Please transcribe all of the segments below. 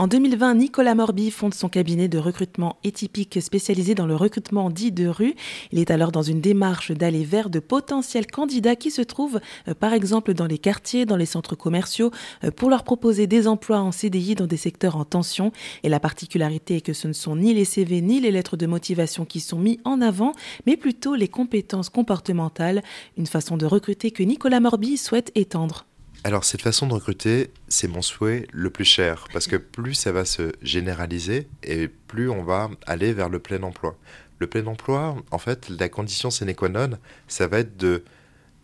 En 2020, Nicolas Morby fonde son cabinet de recrutement étypique spécialisé dans le recrutement dit de rue. Il est alors dans une démarche d'aller vers de potentiels candidats qui se trouvent euh, par exemple dans les quartiers, dans les centres commerciaux, euh, pour leur proposer des emplois en CDI dans des secteurs en tension. Et la particularité est que ce ne sont ni les CV ni les lettres de motivation qui sont mis en avant, mais plutôt les compétences comportementales, une façon de recruter que Nicolas Morby souhaite étendre. Alors cette façon de recruter, c'est mon souhait le plus cher, parce que plus ça va se généraliser et plus on va aller vers le plein emploi. Le plein emploi, en fait, la condition sine qua non, ça va être de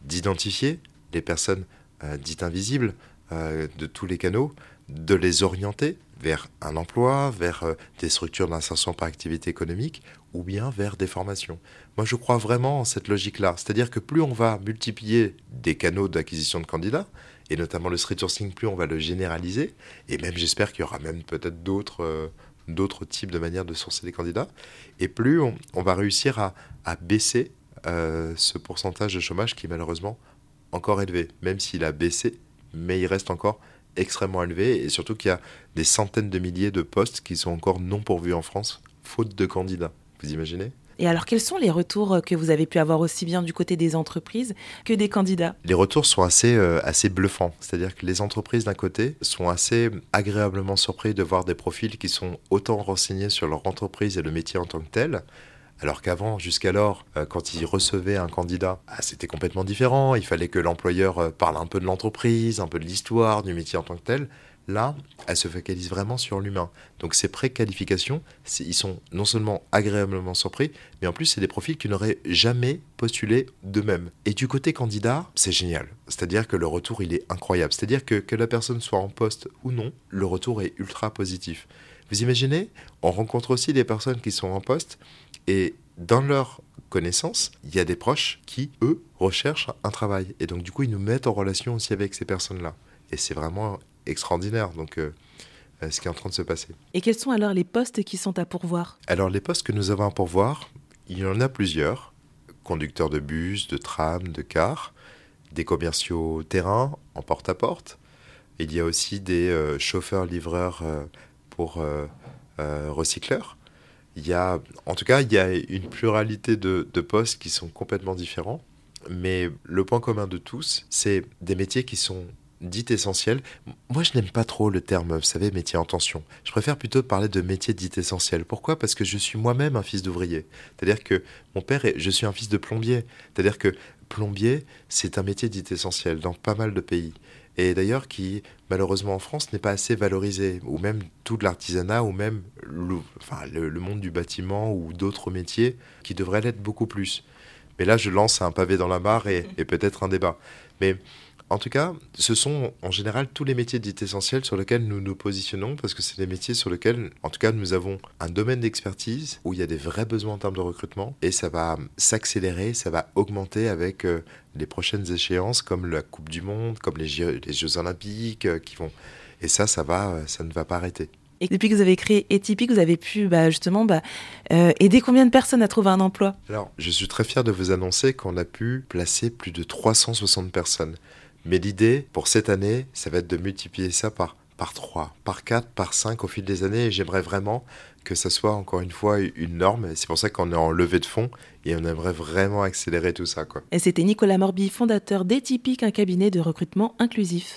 d'identifier les personnes euh, dites invisibles euh, de tous les canaux, de les orienter vers un emploi, vers euh, des structures d'insertion par activité économique ou bien vers des formations. Moi, je crois vraiment en cette logique-là. C'est-à-dire que plus on va multiplier des canaux d'acquisition de candidats, et notamment le street sourcing, plus on va le généraliser, et même j'espère qu'il y aura même peut-être d'autres euh, d'autres types de manières de sourcer des candidats, et plus on, va réussir à, à baisser euh, ce pourcentage de chômage qui est malheureusement encore élevé, même s'il a baissé, mais il reste encore extrêmement élevé, et surtout qu'il y a des centaines de milliers de postes qui sont encore non pourvus en France, faute de candidats. Vous imaginez? Et alors, quels sont les retours que vous avez pu avoir aussi bien du côté des entreprises que des candidats? Les retours sont assez, euh, assez bluffants. C'est-à-dire que les entreprises, d'un côté, sont assez agréablement surpris de voir des profils qui sont autant renseignés sur leur entreprise et le métier en tant que tel. Alors qu'avant, jusqu'alors, euh, quand ils recevaient un candidat, ah, c'était complètement différent. Il fallait que l'employeur euh, parle un peu de l'entreprise, un peu de l'histoire, du métier en tant que tel. Là, elle se focalise vraiment sur l'humain. Donc ces préqualifications, ils sont non seulement agréablement surpris, mais en plus c'est des profils qui n'auraient jamais postulé d'eux-mêmes. Et du côté candidat, c'est génial. C'est-à-dire que le retour, il est incroyable. C'est-à-dire que que la personne soit en poste ou non, le retour est ultra positif. Vous imaginez, on rencontre aussi des personnes qui sont en poste et dans leur connaissance, il y a des proches qui, eux, recherchent un travail. Et donc du coup, ils nous mettent en relation aussi avec ces personnes-là. Et c'est vraiment extraordinaire. Donc, euh, euh, ce qui est en train de se passer. Et quels sont alors les postes qui sont à pourvoir? Alors, les postes que nous avons à pourvoir, il y en a plusieurs conducteurs de bus, de tram, de car, des commerciaux terrain en porte-à-porte. Il y a aussi des euh, chauffeurs-livreurs pour recycleurs. Il y a, en tout cas, il y a une pluralité de, de postes qui sont complètement différents. Mais le point commun de tous, c'est des métiers qui sont dit essentiel. Moi, je n'aime pas trop le terme, vous savez, métier en tension. Je préfère plutôt parler de métier dit essentiel. Pourquoi? Parce que je suis moi-même un fils d'ouvrier. C'est-à-dire que mon père, est, je suis un fils de plombier. C'est-à-dire que plombier, c'est un métier dit essentiel dans pas mal de pays. Et d'ailleurs, qui, malheureusement en France, n'est pas assez valorisé. Ou même tout l'artisanat, ou même le, monde du bâtiment, ou d'autres métiers qui devraient l'être beaucoup plus. Mais là, je lance un pavé dans la mare et peut-être un débat. Mais en tout cas, ce sont en général tous les métiers dits essentiels sur lesquels nous nous positionnons parce que c'est des métiers sur lesquels, en tout cas, nous avons un domaine d'expertise où il y a des vrais besoins en termes de recrutement et ça va s'accélérer, ça va augmenter avec euh, les prochaines échéances comme la Coupe du Monde, comme les Jeux, les Jeux Olympiques euh, qui vont. Et ça, ça, va, euh, ça ne va pas arrêter. Et depuis que vous avez créé Etypique, vous avez pu bah, justement bah, aider combien de personnes à trouver un emploi? Alors, je suis très fier de vous annoncer qu'on a pu placer plus de 360 personnes. Mais l'idée pour cette année, ça va être de multiplier ça par, par 3, par 4, par 5 au fil des années. Et j'aimerais vraiment que ça soit encore une fois une norme. C'est pour ça qu'on est en levée de fonds et on aimerait vraiment accélérer tout ça. Et c'était Nicolas Morby, fondateur d'Etypique, un cabinet de recrutement inclusif.